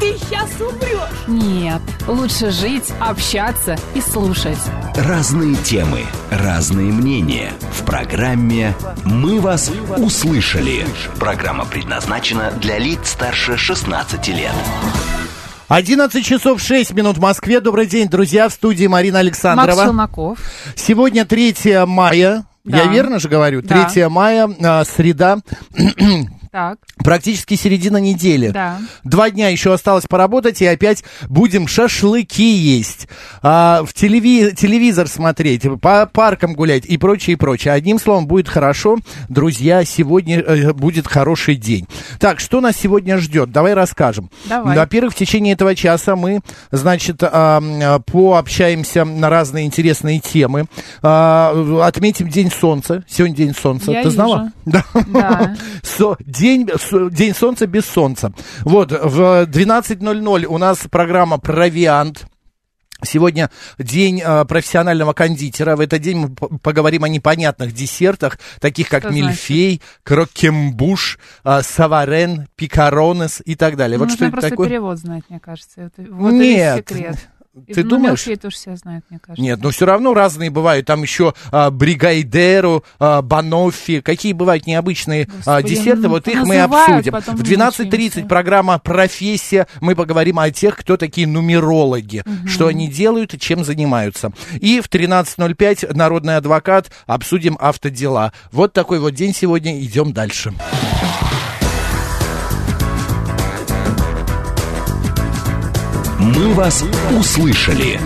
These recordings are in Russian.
ты сейчас умрешь. Нет, лучше жить, общаться и слушать. Разные темы, разные мнения. В программе «Мы вас услышали». Программа предназначена для лиц старше 16 лет. 11 часов 6 минут в Москве. Добрый день, друзья, в студии Марина Александрова. Макс Челноков. Сегодня 3 мая. Да. Я верно же говорю? 3 Да. мая, а, среда. Так, Практически середина недели. Да. Два дня еще осталось поработать, и опять будем шашлыки есть, а, в телеви- телевизор смотреть, по паркам гулять и прочее, и прочее. Одним словом, будет хорошо. Друзья, сегодня э, будет хороший день. Так, что нас сегодня ждет? Давай расскажем. Давай. Во-первых, в течение этого часа мы, значит, м, пообщаемся на разные интересные темы. А, отметим День Солнца. Сегодня День Солнца. Я Ты знала? вижу. Да. Да. Со- день, день солнца без солнца. Вот, в 12.00 у нас программа «Провиант». Сегодня день э, профессионального кондитера. В этот день мы поговорим о непонятных десертах, таких как Что значит? мильфей, крокембуш, э, саварен, пикаронес и так далее. вот нужно что это просто такое? перевод знать, мне кажется. Вот Нет. весь Ты ну, думаешь? мелкие тоже все знают, мне кажется. Нет, но все равно разные бывают. Там еще а, бригайдеро, а, баноффи. Какие бывают необычные а, Господи, десерты, ну, вот их мы обсудим. В 12.30 мучаемся. программа «Профессия». Мы поговорим о тех, кто такие нумерологи, что они делают и чем занимаются. И в 13.05 народный адвокат. Обсудим автодела. Вот такой вот день сегодня. Идем дальше. «Мы вас услышали».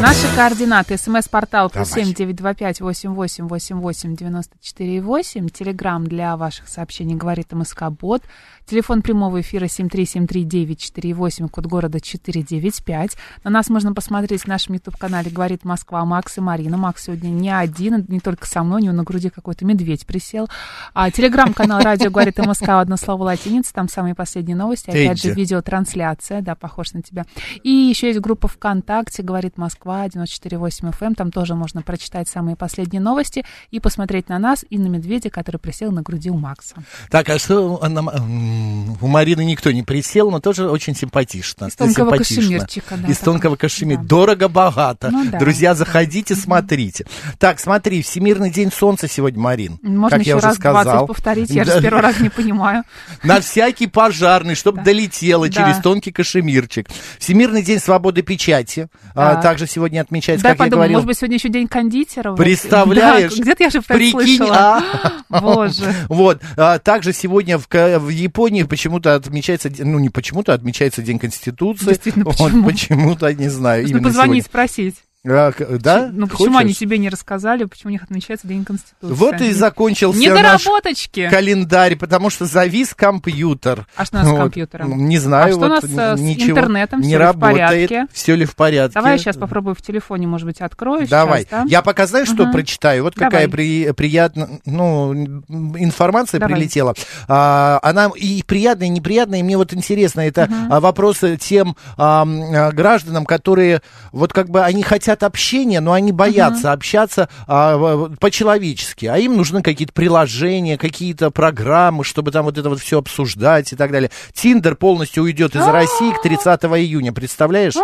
Наши координаты. СМС-портал плюс семь девять два пять восемь восемь восемь восемь девяносто четыре восемь. Телеграмм для ваших сообщений говорит МСК Бот. Телефон прямого эфира семь три семь три девять четыре восемь. Код города четыре девять пять. На нас можно посмотреть в нашем YouTube-канале «Говорит Москва» Макс и Марина. Макс сегодня не один, не только со мной, у него на груди какой-то медведь присел. А, телеграм-канал «Радио говорит МСК» одно слово латиница. Там самые последние новости. Опять же, видеотрансляция, да, похож на тебя. И еще есть группа ВКонтакте, говорит Москва, 94.8 FM. Эм. Там тоже можно прочитать самые последние новости и посмотреть на нас и на медведя, который присел на груди у Макса. Так, а что она- м, у Марины никто не присел, но тоже очень симпатично. Из тонкого кашемирчика, да, Из такой. тонкого кашемира. Да. Дорого-богато. Ну да, Друзья, да. заходите, смотрите. Так, смотри, Всемирный день солнца сегодня, Марин. Можно как еще я уже раз сказал. 20 повторить, я же с первого раза не понимаю. На всякий пожарный, чтобы долетело через тонкий кашемирчик. Всемирный день свободы печати. а, Так. также сегодня отмечается, как я говорил. может быть, сегодня еще день кондитера? Представляешь? Где-то я же Прикинь, а? Боже. Вот. а, также сегодня в, в Японии почему-то отмечается, ну не почему-то, отмечается День Конституции. Действительно, почему? почему-то, не знаю. Нужно позвонить, сегодня. спросить. А, да? Ну, почему они Хочешь? тебе не рассказали, почему у них отмечается День Конституции? Вот и закончился наш Недоработочки. календарь, потому что завис компьютер. А что у нас с Вот. компьютером? Ну, Не знаю. А что вот у нас, э, с ничего интернетом? Не Всё ли в работает. порядке? Все ли в порядке? Давай я сейчас попробую в телефоне, может быть, открою. Давай. сейчас, да? Я пока знаешь, что Ага. прочитаю? Вот Давай. какая при- приятная, ну, информация Давай. прилетела. А, она и приятная, и неприятная, и мне вот интересно, это а, вопросы тем а, гражданам, которые вот как бы они хотят общения, но они боятся общаться а, по-человечески, а им нужны какие-то приложения, какие-то программы, чтобы там вот это вот все обсуждать и так далее. Тиндер полностью уйдет из России к 30 июня, представляешь?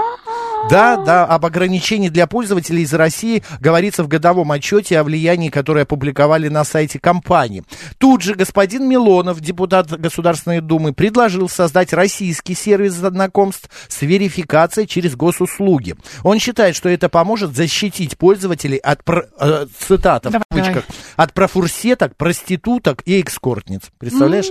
Да, да, об ограничении для пользователей из России говорится в годовом отчете о влиянии, которое опубликовали на сайте компании. Тут же господин Милонов, депутат Государственной Думы, предложил создать российский сервис знакомств с верификацией через госуслуги. Он считает, что это поможет защитить пользователей от, про- э, цитата в кавычках, от профурсеток, проституток и экскортниц. Представляешь?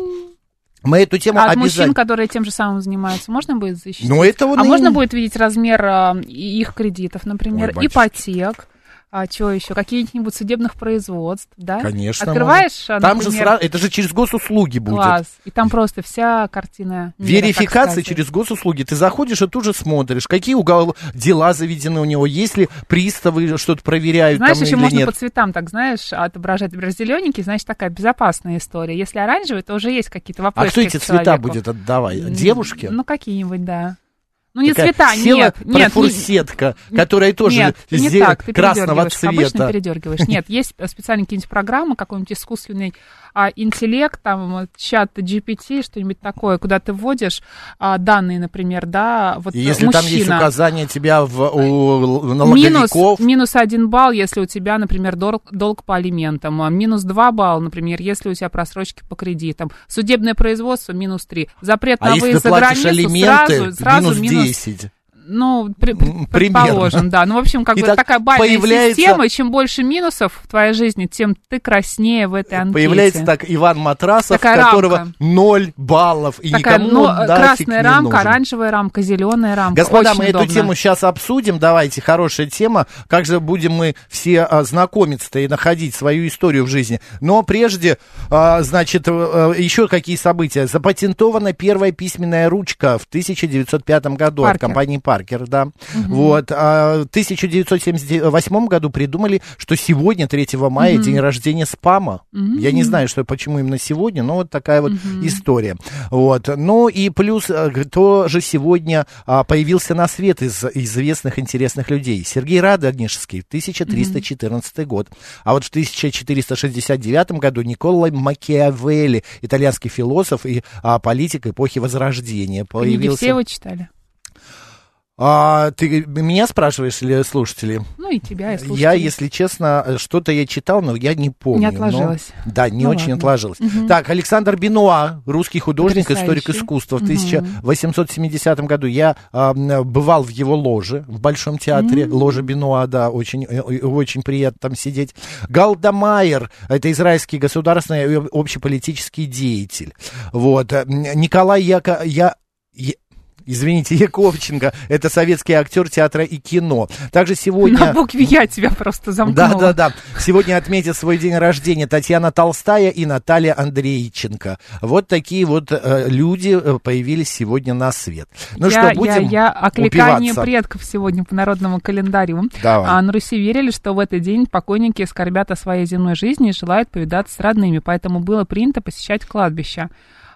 Мы эту тему А от обязательно... мужчин, которые тем же самым занимаются, можно будет защитить? Ну, это вот а и- можно будет видеть размер а, их кредитов, например, Ой, батюшки. ипотек, а что еще, каких-нибудь судебных производств, да? Конечно. Открываешь, можно. Там же например, сразу, это же через госуслуги будет. класс, и там просто вся картина. мира, Верификация через госуслуги. Ты заходишь и тут же смотришь, какие угол... дела заведены у него, есть ли приставы что-то проверяют Знаешь, там еще или можно нет. по цветам, так знаешь, отображать. Например, зелененький, значит, такая безопасная история. Если оранжевый, то уже есть какие-то А вопросы. кто эти цвета будет отдавать? Девушки? Ну, какие-нибудь, да. Ну, не Такая цвета, села нет, нет. не- профурсетка, которая тоже Нет, не так, ты красного передергиваешь, Обычно цвета. передергиваешь. Нет, есть специальные какие-нибудь программы, какой-нибудь искусственный а, интеллект, там, чат GPT, что-нибудь такое, куда ты вводишь а, данные, например, да, вот И если мужчина. там есть указания тебя в, у Минус, налоговиков, минус один балл, если у тебя, например, долг, долг по алиментам. а Минус два балла, например, если у тебя просрочки по кредитам. Судебное производство минус три. Запрет а на выезд за границу алименты, сразу, сразу минус 10. Ну, при- предположим, да. Ну, в общем, как бы так такая бальная появляется- система, чем больше минусов в твоей жизни, тем ты краснее в этой анкете. Появляется так Иван Матрасов, Такая которого рамка. 0 баллов, и Такая, никому он нафиг красная рамка, нужен. оранжевая рамка, зеленая рамка. Господа, Очень мы эту удобно. тему сейчас обсудим. Давайте, хорошая тема. Как же будем мы все а, знакомиться-то и находить свою историю в жизни. Но прежде, а, значит, а, еще какие события. Запатентована первая письменная ручка в 1905 году от Паркер. компании Паркер, да. Вот. А в 1978 году придумали, что сегодня, 3 мая, день рождения спама. Я не знаю, что, почему именно сегодня, но вот такая вот история. Вот. Ну и плюс э, тоже сегодня а, появился на свет из известных интересных людей. Сергей Радонежский, 1314 год. А вот в 1469 году Никола Макиавелли, итальянский философ и а, политик эпохи Возрождения, Книги появился. все его читали. А, ты меня спрашиваешь или слушатели? Ну, и тебя, и слушателей. Я, если честно, что-то я читал, но я не помню. Не но- отложилось. Да, не Ну очень ладно. отложилось. Так, Александр Бенуа, русский художник, историк Потрясающий. искусства. В 1870 году я а, бывал в его ложе, в Большом театре. Ложа Бенуа, да, очень, э, э, очень приятно там сидеть. Галдамайер, это израильский государственный и общеполитический деятель. Вот. э, Николай Яко... Я... Извините, Яковченко, это советский актер театра и кино. Также сегодня... На букве я тебя просто Да, замкнула. да, да. Сегодня отметят свой день рождения Татьяна Толстая и Наталья Андрейченко. Вот такие вот э, люди э, появились сегодня на свет. Ну я, что, будем я, я окликание упиваться? предков сегодня по народному календарю. Давай. А на Руси верили, что в этот день покойники скорбят о своей земной жизни и желают повидаться с родными, поэтому было принято посещать кладбища.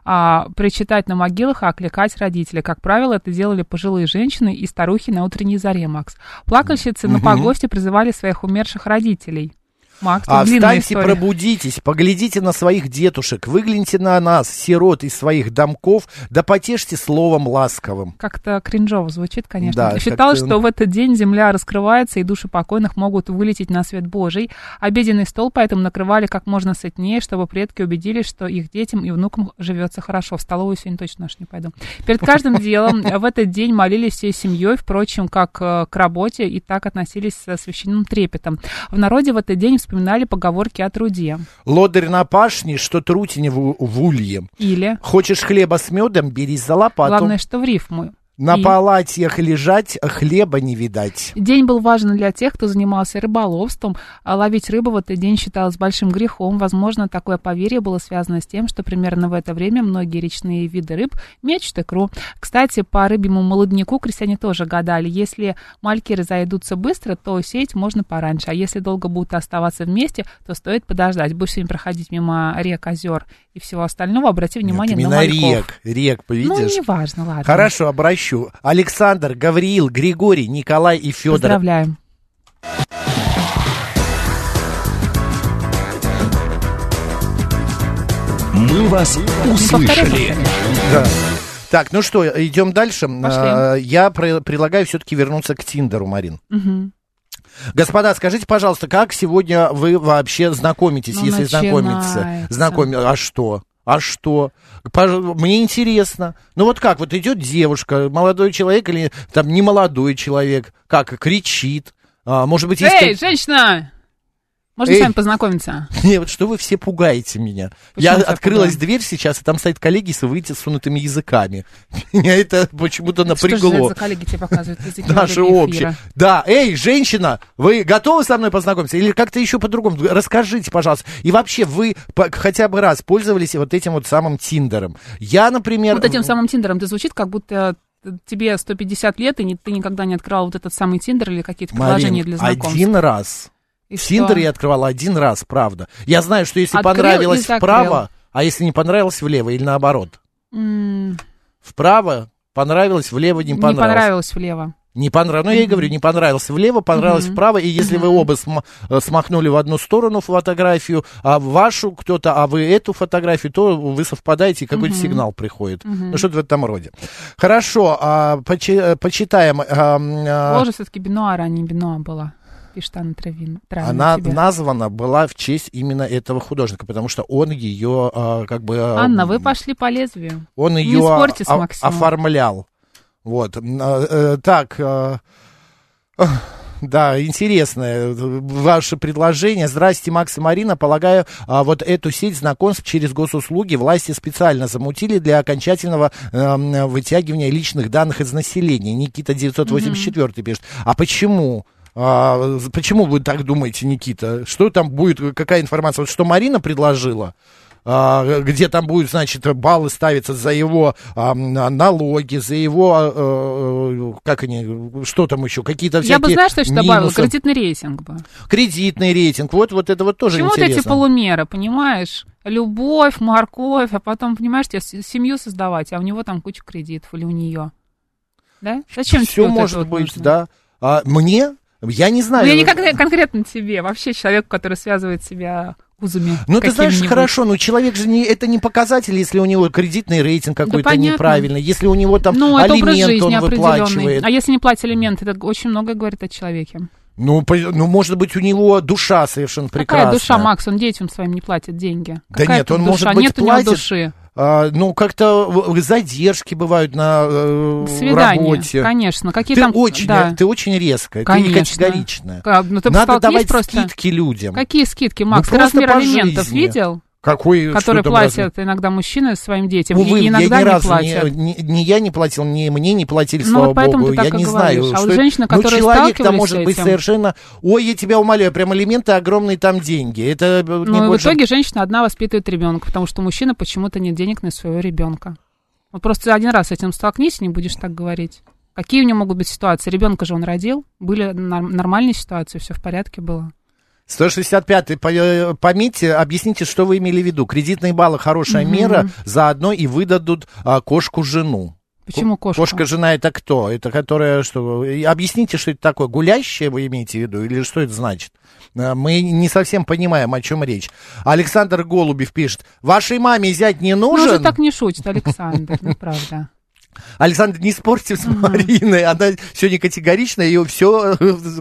А, причитать на могилах и окликать родителей. Как правило, это делали пожилые женщины и старухи на утренней заре, Макс. Плакальщицы на погосте призывали своих умерших родителей. Макс, А встаньте, история. пробудитесь, поглядите на своих детушек, выгляните на нас, сирот из своих домков, да потешьте словом ласковым. Как-то кринжово звучит, конечно. Да, как-то- что в этот день земля раскрывается, и души покойных могут вылететь на свет Божий. Обеденный стол поэтому накрывали как можно сытнее, чтобы предки убедились, что их детям и внукам живется хорошо. В столовую сегодня точно наш не пойду. Перед каждым делом в этот день молились всей семьей, впрочем, как э, к работе, и так относились со священным трепетом. В народе в этот день вспоминали поговорки о труде. Лодырь на пашне, что трутень в, в улье. Или, Хочешь хлеба с медом, берись за лопату. главное, что в рифму. На И- палатьях лежать, хлеба не видать. День был важен для тех, кто занимался рыболовством. А ловить рыбу в этот день считалось большим грехом. Возможно, такое поверье было связано с тем, что примерно в это время многие речные виды рыб мечут икру. Кстати, по рыбьему молодняку крестьяне тоже гадали. Если мальки разойдутся быстро, то сеять можно пораньше. А если долго будут оставаться вместе, то стоит подождать. Будешь сегодня проходить мимо рек, озер и всего остального, обрати внимание Нет, на именно мальков. рек, рек, Ну, видишь? неважно, ладно. Хорошо, обращу. Александр, Гавриил, Григорий, Николай и Федор. Поздравляем. «Мы вас услышали». Да. Так, ну что, идем дальше. Пошли. А, Я про- предлагаю все-таки вернуться к Тиндеру, Марин. Мгм. Господа, скажите, пожалуйста, как сегодня вы вообще знакомитесь, Ну, если знакомиться? начинается. Знакоми... А что? А что? Мне интересно. Ну вот как, вот идет девушка, молодой человек или там не молодой человек, как кричит, А, может быть, есть... Эй, женщина! Можно Эй. с вами познакомиться? Не, вот что вы все пугаете меня. Почему Я открылась пугаем? дверь сейчас, и там стоят коллеги с вытянутыми языками. Меня это почему-то Что же напрягло. коллеги тебе показывают языки Наши общие. Да, эй, женщина, вы готовы со мной познакомиться? Или как-то еще по-другому? Расскажите, пожалуйста. И вообще, вы хотя бы раз пользовались вот этим вот самым Тиндером? Я, например... Вот этим самым Тиндером ты звучит, как будто тебе 150 лет, и ты никогда не открывал вот этот самый Тиндер или какие-то Марин, приложения для знакомств. один раз. И что? Тиндер я открывала один раз, правда. Я знаю, что если Открыл понравилось вправо, а если не понравилось влево, или наоборот. М, Вправо понравилось, влево не Не понравилось. понравилось влево. Не понравилось. Ну, я и говорю, не понравилось влево, понравилось вправо. И если вы оба см- э, смахнули в одну сторону фотографию, а вашу кто-то, а вы эту фотографию, то вы совпадаете, и какой-то сигнал приходит. Ну, что-то в этом роде. Хорошо, а, почи- почитаем. а, а, Ложа все-таки Бенуара, а не Бенуа была. Пишет Анна Травин. Травина Она тебе. названа была в честь именно этого художника, потому что он ее а, как бы... а, Анна, вы пошли по лезвию. Он Не ее спорьте с Максимом. оформлял. Вот. А, э, Так. ах, Да, интересное э, ваше предложение. Здрасте, Макс и Марина. Полагаю, а, вот эту сеть знакомств через госуслуги власти специально замутили для окончательного эм, вытягивания личных данных из населения. Никита 984 пишет. А почему? А, почему вы так думаете, Никита? Что там будет, какая информация? Вот что Марина предложила? а, где там будет, значит, баллы ставиться за его а, налоги, за его, а, э, как они, что там еще, какие-то Я всякие бы, знаешь, что еще добавила? Кредитный рейтинг бы. Кредитный рейтинг, вот, вот это вот тоже Почему вот интересно. эти полумеры, понимаешь? Любовь, морковь, а потом, понимаешь, тебе семью создавать, а у него там куча кредитов или у нее. Да? Зачем тебе Все вот это может вот быть, нужно? да. А, мне? Я не знаю. Ну, я не конкрет- конкретно тебе, вообще человеку, который связывает себя узами. Ну, ты знаешь, хорошо, но человек же не, это не показатель, если у него кредитный рейтинг какой-то понятно. неправильный, если у него там Ну, алимент он выплачивает. А если не платить алименты, это очень многое говорит о человеке. Ну, по- ну, может быть, у него душа совершенно прекрасная. Какая душа, Макс? Он детям своим не платит деньги. Да Какая нет, он, душа? может быть, Нет у него платит. души. А, ну, как-то задержки бывают на э, Свидание, работе. конечно. Какие Ты там... очень, да. ты очень резкая, Конечно. ты не категоричная. Ну, ты Надо давать просто... скидки людям. Какие скидки, Макс? Ну, ты размер алиментов жизни. видел? Какой, Которые там платят иногда мужчины своим детям, Увы, и я иногда ни не разу платят. ни, ни- ни я не платил, ни мне не платили, Ну, слава вот поэтому богу. ты так я и не говоришь. знаю, А что это- женщины, ну, человек-то сталкивались может с быть этим- совершенно... Ой, я тебя умоляю, прям алименты, огромные там деньги. Это э, не Ну, и в больше- итоге женщина одна воспитывает ребенка, потому что у мужчины почему-то нет денег на своего ребенка. Вот просто один раз с этим столкнись, и не будешь так говорить. Какие у него могут быть ситуации? Ребенка же он родил, были нормальные ситуации, все в порядке было. 165-й, по- объясните, что вы имели в виду. Кредитные баллы хорошая мера, заодно и выдадут а, кошку-жену. Почему кошка? Кошка-жена это кто? Это которая что? Объясните, что это такое. Гулящая вы имеете в виду? Или что это значит? А, Мы не совсем понимаем, о чем речь. Александр Голубев пишет. Вашей маме зять не Ну, нужен? уже так не шутит, Александр, ну, правда. Александр, не спорьте с Мариной, она сегодня категоричная, и все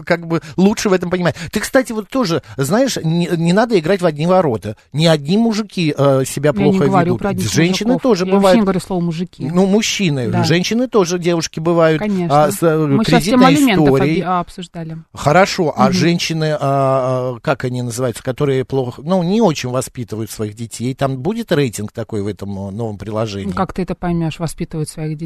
как бы лучше в этом понимает. Ты, кстати, вот тоже, знаешь, не, не надо играть в одни ворота. Не одни мужики э, себя Я плохо не говорю ведут. про одних Женщины мужиков. тоже Я бывают. не говорю слово мужики. Ну, мужчины, Да. женщины тоже, девушки бывают. Конечно. а, с э, Мы сейчас тему алиментов а, обсуждали. Хорошо, а женщины, а, а, как они называются, которые плохо, ну, не очень воспитывают своих детей, там будет рейтинг такой в этом э, новом приложении? Ну, как ты это поймешь, воспитывать своих детей?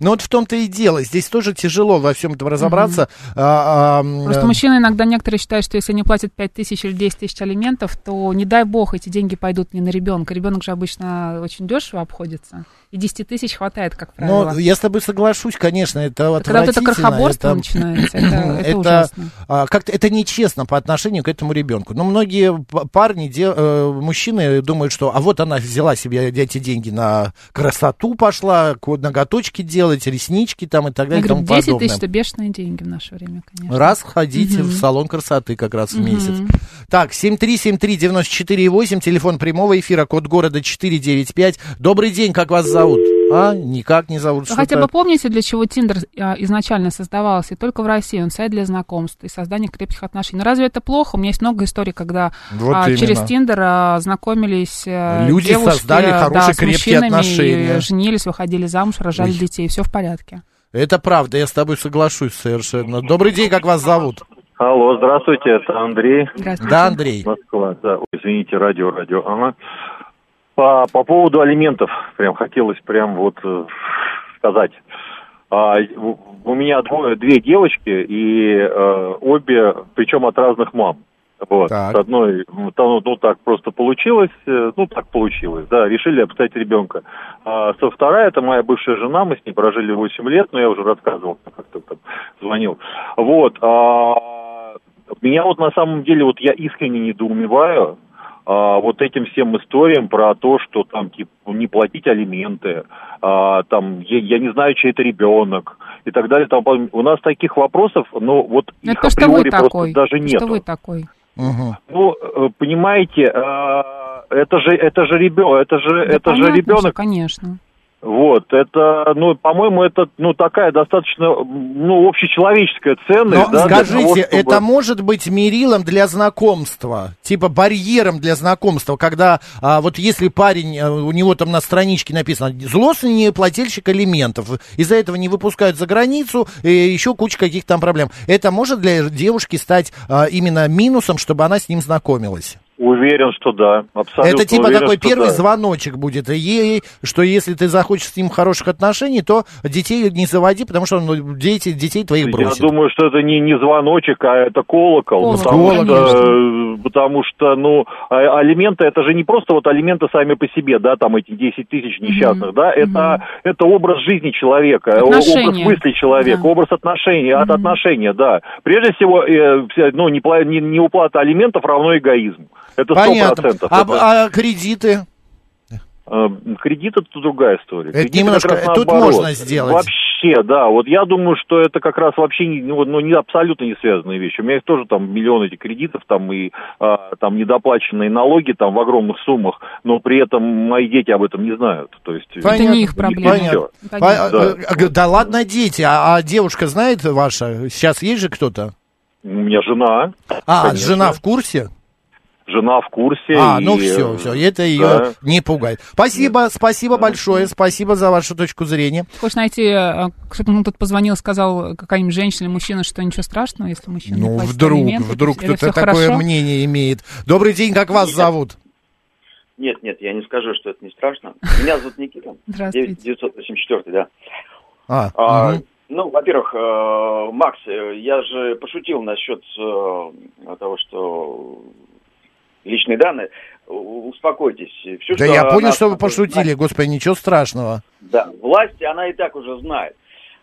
Ну, вот в том-то и дело. Здесь тоже тяжело во всем этом разобраться. А, а, м, Просто э, мужчины иногда некоторые считают, что если они платят 5 тысяч или 10 тысяч алиментов, то не дай бог эти деньги пойдут не на ребенка. Ребенок же обычно очень дешево обходится. И 10 тысяч хватает, как правило. Ну, я с тобой соглашусь, конечно, это Когда вот это отвратительно, крохоборство это- начинается, это, это ужасно. а, как-то это нечестно по отношению к этому ребенку. Но многие парни, де- э, мужчины думают, что а вот она взяла себе эти деньги на красоту пошла, ноготочки делать, реснички там и так Я далее и говорю, тому 10 подобное. тысяч это бешеные деньги в наше время, конечно. Раз ходите Мгм. в салон красоты как раз в Мгм. месяц. Так, 7373948, телефон прямого эфира, код города 495. Добрый день, как вас зовут? А, никак не зовут. Вы что-то- хотя бы помните, для чего Тиндер а, изначально создавался, и только в России, он сайт для знакомств и создания крепких отношений. Но разве это плохо? У меня есть много историй, когда Вот а, через Тиндер а, знакомились э, Люди девушки, создали да, хорошие, с крепкие мужчинами, отношения. и женились, выходили замуж, рожали Ой. детей, все в порядке. Это правда, я с тобой соглашусь совершенно. Добрый день, как вас зовут? Алло, здравствуйте, это Андрей. Здравствуйте. Да, Андрей. Москва, да. Ой, извините, радио, радио. Ага. По, по поводу алиментов, прям хотелось прям вот э, сказать. А, у- меня двое, две девочки, и э, обе, причем от разных мам. Вот. Так. С одной, ну, ну, ну, так просто получилось, э, ну, так получилось, да, решили обставить ребенка. А со вторая, это моя бывшая жена, мы с ней прожили 8 лет, но я уже рассказывал, как-то там звонил. Вот, а, меня вот на самом деле, вот я искренне недоумеваю, а, вот этим всем историям про то, что там типа не платить алименты, а, там я, я не знаю, чей это ребенок и так далее. Там, у нас таких вопросов, ну вот Ну, их Это что вы априори просто такой? даже нет. Что вы такой? Мгм. Ну, э, понимаете, а, это же это же ребенок, это же Да это же понятно, ребенок. что, Конечно. Вот, это, ну, по-моему, это, ну, такая достаточно, ну, общечеловеческая ценность, Но да, скажите, того, чтобы- это может быть мерилом для знакомства, типа барьером для знакомства, когда а, вот если парень, а, у него там на страничке написано злостный плательщик алиментов, из-за этого не выпускают за границу, и еще куча каких-то там проблем. Это может для девушки стать а, именно минусом, чтобы она с ним знакомилась? Уверен, что да, абсолютно Это типа уверен, такой первый да. звоночек будет ей, что если ты захочешь с ним хороших отношений, то детей не заводи, потому что ну, дети, детей твоих бросят. Я думаю, что это не, не звоночек, а это колокол. Колокол, потому, конечно. что, э, потому что, ну, а- алименты, это же не просто вот алименты сами по себе, да, там эти 10 тысяч несчастных, да, это, это образ жизни человека, э, Отношения. образ мысли человека, Да. образ отношений, от отношения, да. Прежде всего, э, вся- ну, не, не, не уплата алиментов равно эгоизму. Это сто Понятно. процентов. А, Это- а кредиты? Э, Кредит это другая история. Это Кредиты немножко- как раз тут наоборот. можно сделать. Вообще, да. Вот я думаю, что это как раз вообще не, ну, ну, не абсолютно не связанные вещи. У меня их тоже там миллион этих кредитов, там и а, там недоплаченные налоги там в огромных суммах, но при этом мои дети об этом не знают. То есть Это не их проблема. Понятно. По- Понятно. Да. э, э, да ладно, дети, а, а девушка знает ваша? Сейчас есть же кто-то? У меня жена. А, Конечно. жена в курсе? Жена в курсе. А, ну и, все, э, все, это ее да. не пугает. Спасибо, спасибо большое, спасибо за вашу точку зрения. Хочешь найти, э, кто-то ну, тут позвонил, сказал какая-нибудь женщина или мужчина, что ничего страшного, если мужчина не Ну, вдруг, вдруг кто-то такое хорошо? мнение имеет. Добрый день, как вас зовут? Нет, нет, я не скажу, что это не страшно. Меня зовут Никита. Здравствуйте. 984, да. А, А, мгм. Ну, во-первых, э, Макс, э, я же пошутил насчет того, что личные данные. У- Успокойтесь. Всё, Да я понял, что вы пошутили, господи, ничего страшного. Да, власти она и так уже знает.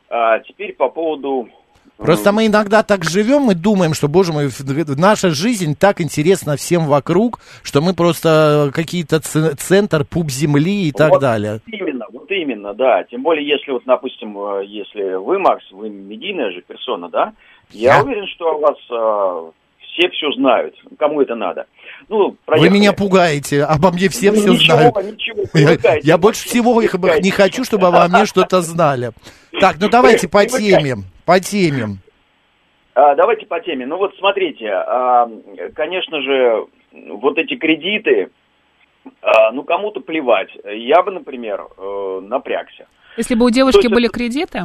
А теперь по поводу... Просто мы иногда так живем и думаем, что, боже мой, наша жизнь так интересна всем вокруг, что мы просто какие-то центр, пуп земли и так Вот далее. Именно, вот именно, да. Тем более, если вот, допустим, э, если вы, Макс, вы медийная же персона, да, я Я? уверен, что о вас э, все все знают. Кому это надо? Ну, Вы меня пугаете, обо мне все Ну, все ничего, знают. Ничего, Я, привыкайте. я больше всего их Привыкайте. не хочу, чтобы обо мне что-то знали. Так, ну давайте по теме, по теме. А, давайте по теме. Ну вот смотрите, а, конечно же, вот эти кредиты, а, ну кому-то плевать. Я бы, например, э, напрягся. Если бы у девушки есть были это- кредиты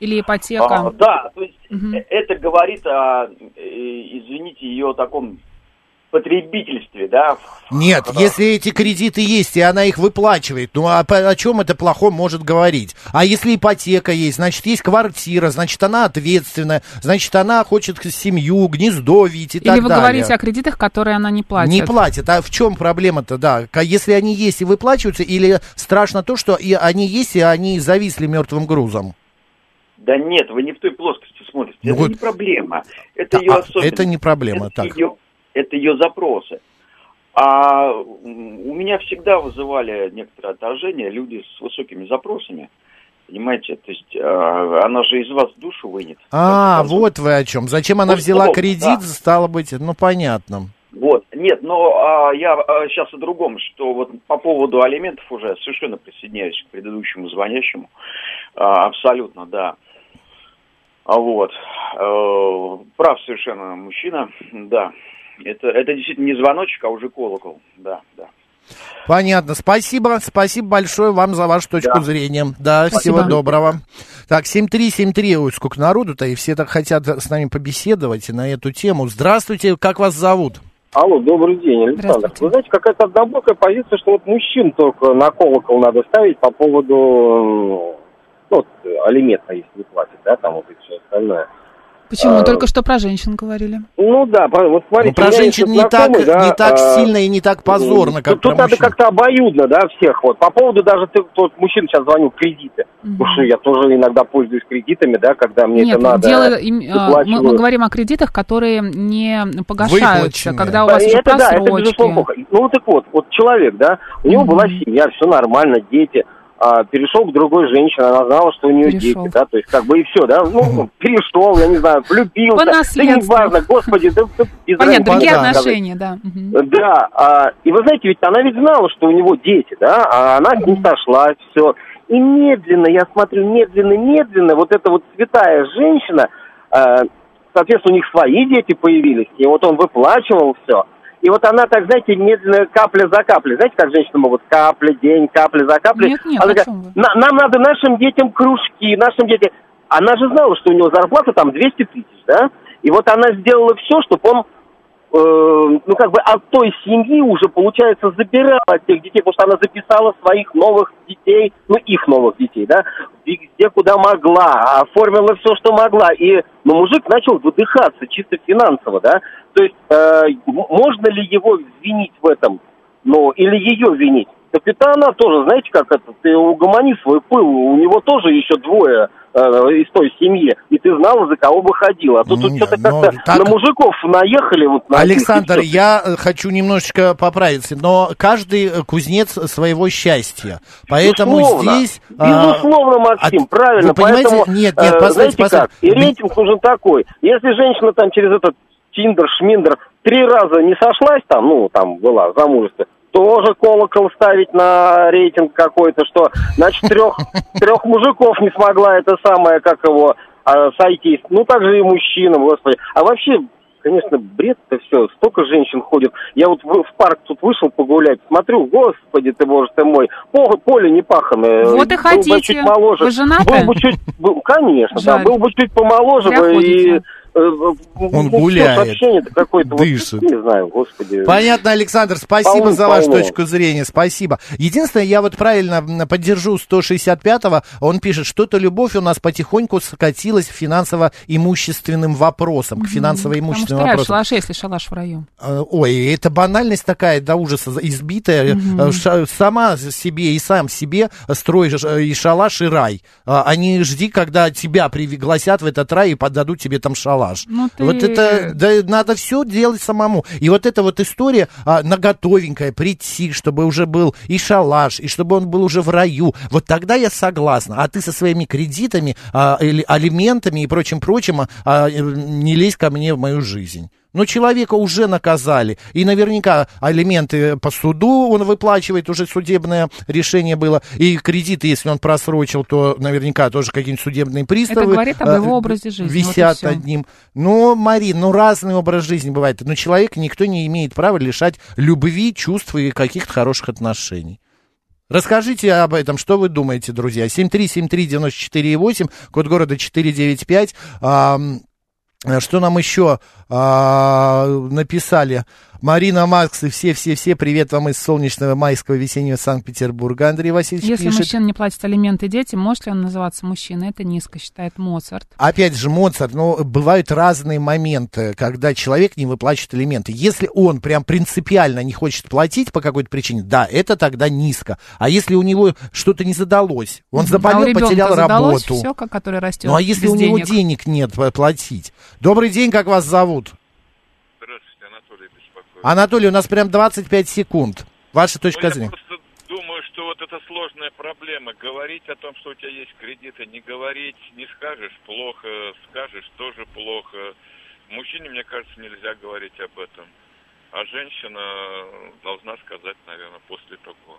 или ипотека, А, да, то есть Э, это говорит о, э, извините, ее таком потребительстве, да. Нет, в- если эти кредиты есть, и она их выплачивает, ну а о чем это плохом может говорить? А если ипотека есть, значит, есть квартира, значит, она ответственная, значит, она хочет семью, гнездо видеть и или так вы далее. говорите о кредитах, которые она не платит? Не платят. А в чем проблема-то, да? Если они есть и выплачиваются, или страшно то, что и они есть, и они зависли мертвым грузом? Да нет, вы не в той плоскости смотрите. Ну это вот- не проблема. Это Да, ее а, особенность. это не проблема, это так. Ее, это ее запросы. А у меня всегда вызывали некоторое отторжение люди с высокими запросами. Понимаете, то есть э, она же из вас душу вынет. А, вот вы о чем. Зачем она Вот взяла удобно, кредит, да. стало быть, ну понятно. Вот, нет, но а, я сейчас о другом, что вот по поводу алиментов уже совершенно присоединяюсь к предыдущему звонящему. А, абсолютно, да. А вот, э, прав совершенно мужчина, да. Это, это действительно не звоночек, а уже колокол, да, да. Понятно. Спасибо, спасибо большое вам за вашу точку Да. зрения. Да, Спасибо. всего доброго. Так, 7373, ой, сколько народу-то, и все так хотят с нами побеседовать на эту тему. Здравствуйте, как вас зовут? Алло, добрый день, Александр. Здравствуйте. Вы знаете, какая-то однобокая позиция, что вот мужчин только на колокол надо ставить по поводу, ну, вот, алимента, если не платит, да, там вот и все остальное. Почему? А, Только что про женщин говорили. Ну да, про- вот смотрите, Ну, про женщин не так, знакомый, да, не так а, сильно и не так позорно, как тут, тут надо как-то обоюдно, да, всех вот. По поводу даже ты, тот мужчина сейчас звонил кредиты. Потому что я тоже иногда пользуюсь кредитами, да, когда мне Нет, это надо. дело, им- а, мы, мы говорим о кредитах, которые не погашаются, Выплаченные. когда у вас уже это да, это просрочки. безусловно плохо. Ну вот так вот, вот человек, да, у него Мгм. была семья, все нормально, дети, а, перешел к другой женщине, она знала, что у нее Перешел. дети, да, то есть как бы и все, да, ну, перешел, я не знаю, влюбился, да не важно, господи, да, да, Понятно, другие сказать. отношения, да. Мгм. Да, а, и вы знаете, ведь она ведь знала, что у него дети, да, а она с ним сошла, все. И медленно, я смотрю, медленно, медленно, вот эта вот святая женщина, а, соответственно, у них свои дети появились, и вот он выплачивал все. И вот она так, знаете, медленно, капля за каплей. Знаете, как женщины могут капля, день, капля за каплей. Нет, нет, она говорит, чем вы? «На- нам надо нашим детям кружки, нашим детям... Она же знала, что у него зарплата там 200 тысяч, да? И вот она сделала все, чтобы он ну, как бы от той семьи уже, получается, забирала тех детей, потому что она записала своих новых детей, ну, их новых детей, да, везде, куда могла, оформила все, что могла. И, ну, мужик начал выдыхаться чисто финансово, да. То есть, э, можно ли его винить в этом, ну, или ее винить? Капитана тоже, знаете, как это, ты угомони свой пыл, у него тоже еще двое э, из той семьи, и ты знала, за кого бы ходила. А тут, тут Не, что-то ну, как-то так- на мужиков наехали. Вот, на Александр, я э, хочу немножечко поправиться, но каждый э, кузнец своего счастья. Поэтому Безусловно. здесь... а, Безусловно, Максим, от- правильно. вы понимаете, Поэтому, нет, э, нет, послушайте, знаете послушайте. как, и рейтинг нужен такой. Если женщина там через этот Тиндер, Шминдер три раза не сошлась там, ну, там была замужество, тоже колокол ставить на рейтинг какой-то, что, значит, трех, трех мужиков не смогла это самое, как его, а, сойти. Ну, так же и мужчинам, господи. А вообще, конечно, бред-то все. Столько женщин ходит. Я вот в, в парк тут вышел погулять, смотрю, господи ты, боже ты мой, по- поле не паханое. Вот и Был бы хотите. чуть моложе. Вы женаты? Был бы чуть, был- конечно, Жаль. да, был бы чуть помоложе Зря бы и... ходите. э, Он ну, гуляет, сообщение-то какое-то, вот, дышит. не знаю, господи. Понятно, Александр, спасибо Полно, за вашу полно. точку зрения, спасибо. Единственное, я вот правильно поддержу 165-го, он пишет, что-то любовь у нас потихоньку скатилась к финансово-имущественным вопросам, к Потому что финансово-имущественным в вопросам. шалаше, если шалаш в раю. Э, Ой, это банальность такая до ужаса избитая. Э, ша- Сама себе и сам себе строишь э, и шалаш, и рай. А а не жди, когда тебя пригласят в этот рай и подадут тебе там шалаш. Ну ты- Вот это, да, надо все делать самому. И вот эта вот история а, на готовенькое прийти, чтобы уже был и шалаш, и чтобы он был уже в раю. Вот тогда я согласна. А ты со своими кредитами, а, или алиментами и прочим-прочим а, а, не лезь ко мне в мою жизнь. Но человека уже наказали. И наверняка алименты по суду он выплачивает, уже судебное решение было. И кредиты, если он просрочил, то наверняка тоже какие-нибудь судебные приставы. говорит об э, его образе жизни, вот Висят всё. над ним. Ну, Марин, ну разный образ жизни бывает. Но человека никто не имеет права лишать любви, чувств и каких-то хороших отношений. Расскажите об этом, что вы думаете, друзья. 7373948, код города 495. Ам, что нам еще а, написали? Марина Макс и все-все-все, привет вам из солнечного майского весеннего Санкт-Петербурга. Андрей Васильевич Если пишет. мужчина не платит алименты детям, может ли он называться мужчиной? Это низко, считает Моцарт. Опять же, Моцарт, но бывают разные моменты, когда человек не выплачивает элементы. Если он прям принципиально не хочет платить по какой-то причине, да, это тогда низко. А если у него что-то не задалось, он а заболел, ребенка потерял задалось работу. все, который растет Ну а если у него денег? денег нет платить? Добрый день, как вас зовут? Анатолий у нас прям 25 секунд. Ваша точка Ну, зрения. я просто думаю, что вот это сложная проблема. Говорить о том, что у тебя есть кредиты, не говорить, не скажешь плохо, скажешь тоже плохо. Мужчине, мне кажется, нельзя говорить об этом. А женщина должна сказать, наверное, после того.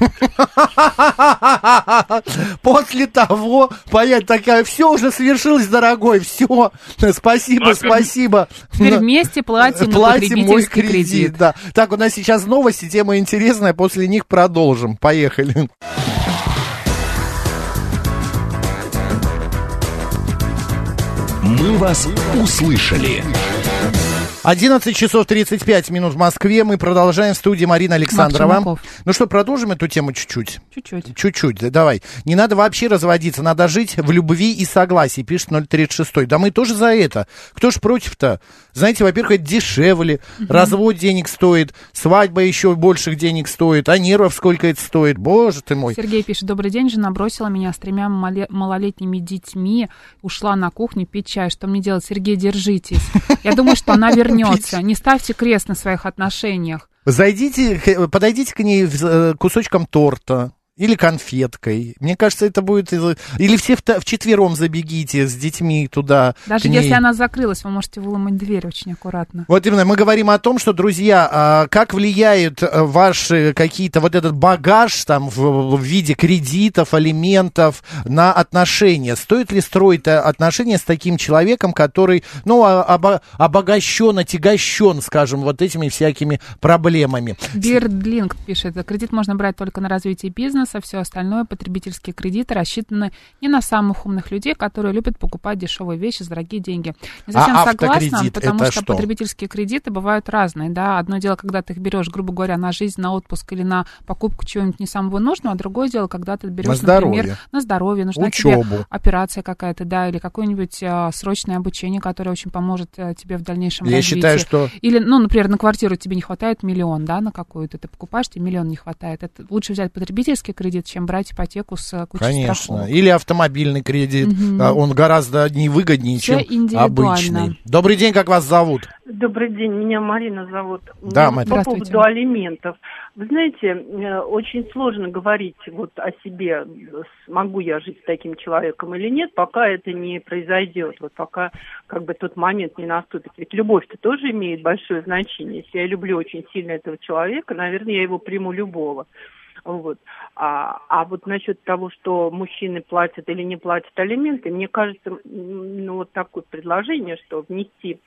После того, понять такая, все уже свершилось, дорогой, все. Спасибо, а спасибо. Теперь вместе платим Платим мой кредит, кредит. да. Так, у нас сейчас новости, тема интересная, после них продолжим. Поехали. «Мы вас услышали». 11 часов 35 минут в Москве. Мы продолжаем в студии Марина Александрова. Ну что, продолжим эту тему чуть-чуть? Чуть-чуть. Чуть-чуть, да, давай. Не надо вообще разводиться, надо жить в любви и согласии, пишет 036. Да мы тоже за это. Кто ж против-то? Знаете, во-первых, это дешевле, развод денег стоит, свадьба еще больших денег стоит, а нервов сколько это стоит, боже ты мой. Сергей пишет, добрый день, жена бросила меня с тремя малолетними детьми, ушла на кухню пить чай. Что мне делать? Сергей, держитесь. Я думаю, что она вернется. Не ставьте крест на своих отношениях. Зайдите, подойдите к ней э, кусочком торта. Или конфеткой. Мне кажется, это будет... Или все вчетвером забегите с детьми туда. Даже если она закрылась, вы можете выломать дверь очень аккуратно. Вот именно, мы говорим о том, что, друзья, а, как влияют а, ваши какие-то, вот этот багаж там в, в виде кредитов, алиментов на отношения. Стоит ли строить а, отношения с таким человеком, который, ну, а- обо- обогащен, отягощен, скажем, вот этими всякими проблемами? Бирдлинг пишет, кредит можно брать только на развитие бизнеса, все остальное потребительские кредиты рассчитаны не на самых умных людей, которые любят покупать дешевые вещи за дорогие деньги. Не совсем А согласна, потому что, что? потребительские кредиты бывают разные, да. Одно дело, когда ты их берешь, грубо говоря, на жизнь, на отпуск или на покупку чего-нибудь не самого нужного, а другое дело, когда ты берешь, На здоровье. например, на здоровье, нужна Учебу. тебе операция какая-то, да, или какое-нибудь а, срочное обучение, которое очень поможет а, тебе в дальнейшем Я развитии. считаю, что Или, ну, например, на квартиру тебе не хватает миллион, да, на какую-то ты покупаешь, тебе миллион не хватает. Это лучше взять потребительский кредит, чем брать ипотеку с э, кучей Конечно. страховок. Или автомобильный кредит. А, Он гораздо невыгоднее, Всё чем обычный. Добрый день, как вас зовут? Добрый день, меня Марина зовут. Да, Марина. По Здравствуйте. поводу алиментов. Вы знаете, э, очень сложно говорить вот о себе, могу я жить с таким человеком или нет, пока это не произойдет, вот пока как бы тот момент не наступит. Ведь любовь-то тоже имеет большое значение. Если я люблю очень сильно этого человека, наверное, я его приму любого. Вот. А, а вот насчет того, что мужчины платят или не платят алименты, мне кажется, ну вот такое предложение, что внести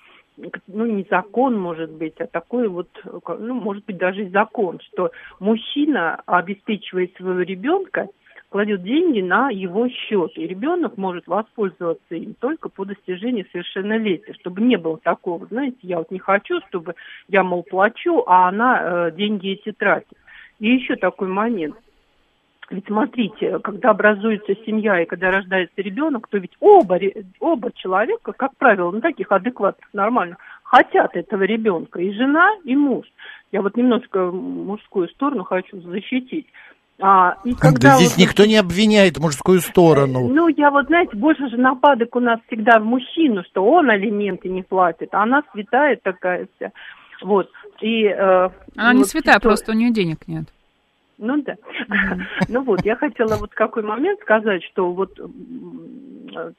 ну, не закон, может быть, а такой вот, ну, может быть, даже и закон, что мужчина обеспечивает своего ребенка, кладет деньги на его счет, и ребенок может воспользоваться им только по достижении совершеннолетия, чтобы не было такого, знаете, я вот не хочу, чтобы я, мол, плачу, а она э, деньги эти тратит. И еще такой момент. Ведь смотрите, когда образуется семья и когда рождается ребенок, то ведь оба, оба человека, как правило, ну таких адекватных, нормальных, хотят этого ребенка, и жена, и муж. Я вот немножко мужскую сторону хочу защитить. А, и когда Да здесь вот- никто не обвиняет мужскую сторону. ну, я вот, знаете, больше же нападок у нас всегда в мужчину, что он алименты не платит, а она святая такая вся. Вот. И, э, Она не вот святая, что- просто у нее денег нет. Ну да. Ну вот, я хотела вот в какой момент сказать, что вот э,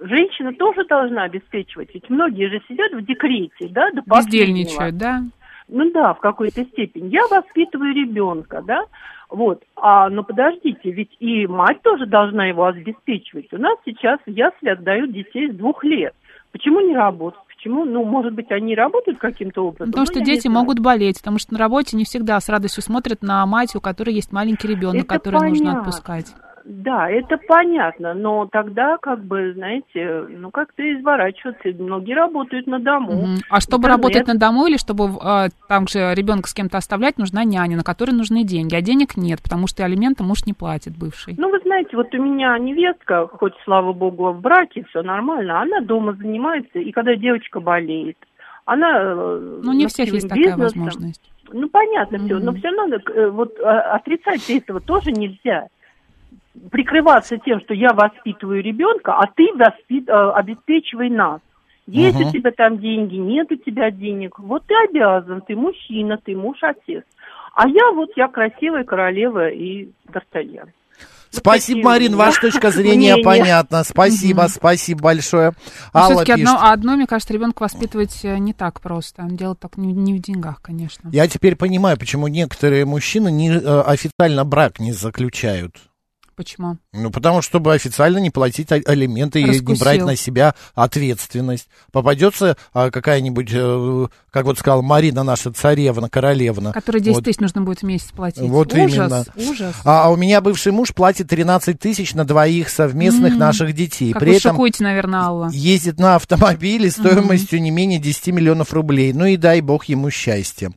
женщина тоже должна обеспечивать, ведь многие же сидят в декрете, да, до. Бездельничают, да? Ну да, в какой-то степени. Я воспитываю ребенка, да, вот. А, но подождите, ведь и мать тоже должна его обеспечивать. У нас сейчас в ясли отдают детей с двух лет. Почему не работают? Почему? Ну, может быть, они работают каким-то образом. Потому что дети могут болеть, потому что на работе не всегда с радостью смотрят на мать, у которой есть маленький ребенок, который нужно понятно. отпускать. Да, это понятно, но тогда, как бы, знаете, ну, как-то изворачиваться. Многие работают на дому. Мгм. А чтобы Интернет. работать на дому или чтобы э, там же ребенка с кем-то оставлять, нужна няня, на которой нужны деньги. А денег нет, потому что алименты муж не платит бывший. Ну, вы знаете, вот у меня невестка, хоть, слава богу, в браке, все нормально, она дома занимается, и когда девочка болеет, она... э, Ну, не у всех есть ногтевым такая бизнесом. возможность. Ну, понятно все, но все равно э, вот а, отрицать этого тоже нельзя. Прикрываться тем, что я воспитываю ребенка, а ты воспи- э, обеспечивай нас. Есть Мгм. у тебя там деньги, нет у тебя денег. Вот ты обязан, ты мужчина, ты муж, отец. А я вот, я красивая королева и Д'Артаньян. Спасибо, такие Марин, ваша точка зрения мнения. понятна. Спасибо, спасибо большое. Алла Все-таки пишет. одно, одно, мне кажется, ребенка воспитывать э, не так просто. Дело так не, не в деньгах, конечно. Я теперь понимаю, почему некоторые мужчины не, э, официально брак не заключают. Почему? Ну, потому что, чтобы официально не платить а- алименты и не Раскусил. брать на себя ответственность. Попадется а, какая-нибудь, э, как вот сказала Марина, наша царевна, королевна. Который 10 Вот. тысяч нужно будет в месяц платить. Вот ужас, именно. ужас. А, а у меня бывший муж платит 13 тысяч на двоих совместных М, наших детей. Как При вы этом шокуете, наверное, Алла. ездит на автомобиле стоимостью не менее 10 миллионов рублей. Ну и дай бог ему счастья.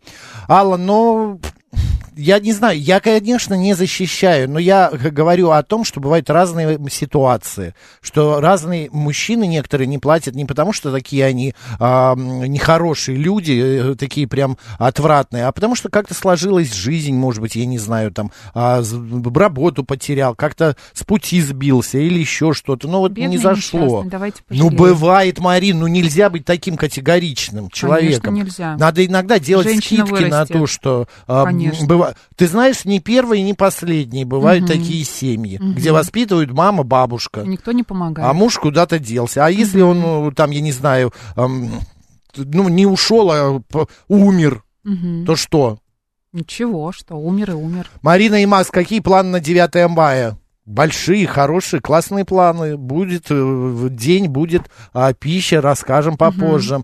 Алла, ну, я не знаю, я, конечно, не защищаю, но я говорю о том, что бывают разные ситуации, что разные мужчины некоторые не платят не потому, что такие они а, нехорошие люди, э, такие прям отвратные, а потому что как-то сложилась жизнь, может быть, я не знаю, там, а, работу потерял, как-то с пути сбился или еще что-то, ну вот Бедный не зашло. Ну, бывает, Марин, ну нельзя быть таким категоричным человеком. нельзя. Надо иногда делать Женщина скидки на вырастет. то, что... а, Конечно. Быва- Ты знаешь, не первые, не последние бывают Мгм. такие семьи, Мгм. где воспитывают мама, бабушка, Никто не помогает. а муж куда-то делся. А если он, ну, там, я не знаю, ам, ну, не ушел, а умер, Мгм. то что? Ничего, что умер и умер. Марина и Макс, какие планы на 9 мая? Большие, хорошие, классные планы. Будет э, день, будет а, пища, расскажем попозже.